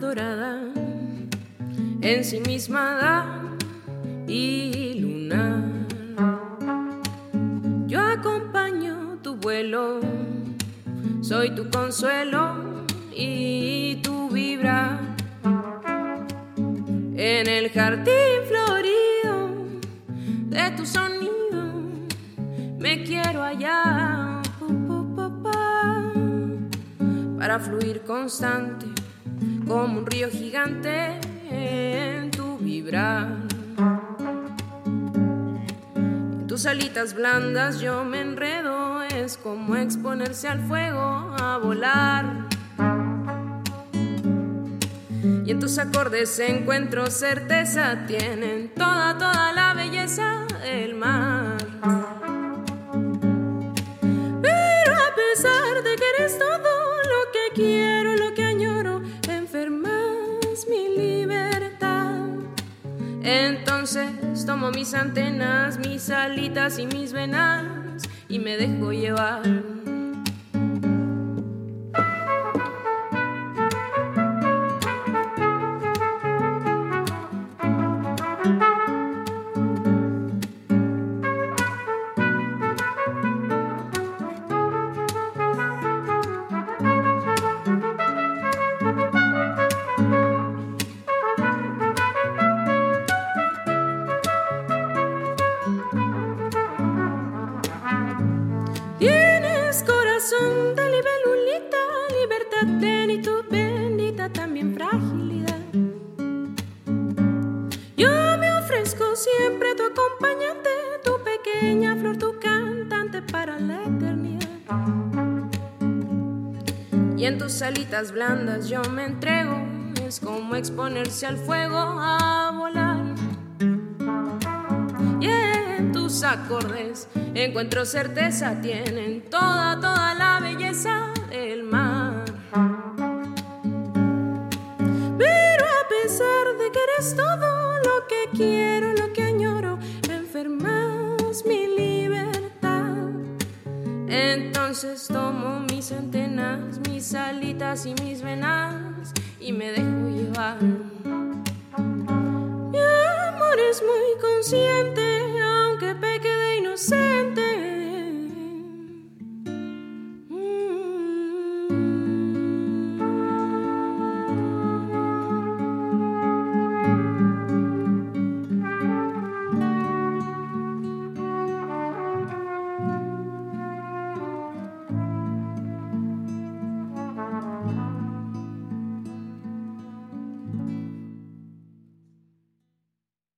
dorada, ensimismada y lunar. Yo acompaño tu vuelo, soy tu consuelo y tu vibra. En el jardín florido de tu sonido me quiero hallar para fluir constante como un río gigante en tu vibrar. En tus alitas blandas yo me enredo, es como exponerse al fuego a volar. Y en tus acordes encuentro certeza, tienen toda, toda la belleza Entonces tomo mis antenas, mis alitas y mis venas y me dejo llevar. Y en tus alitas blandas yo me entrego, es como exponerse al fuego a volar. Y en tus acordes encuentro certeza, tienen toda, toda la belleza del mar. Pero a pesar de que eres todo lo que quiero, Entonces tomo mis antenas, mis alitas y mis venas y me dejo llevar. Mi amor es muy consciente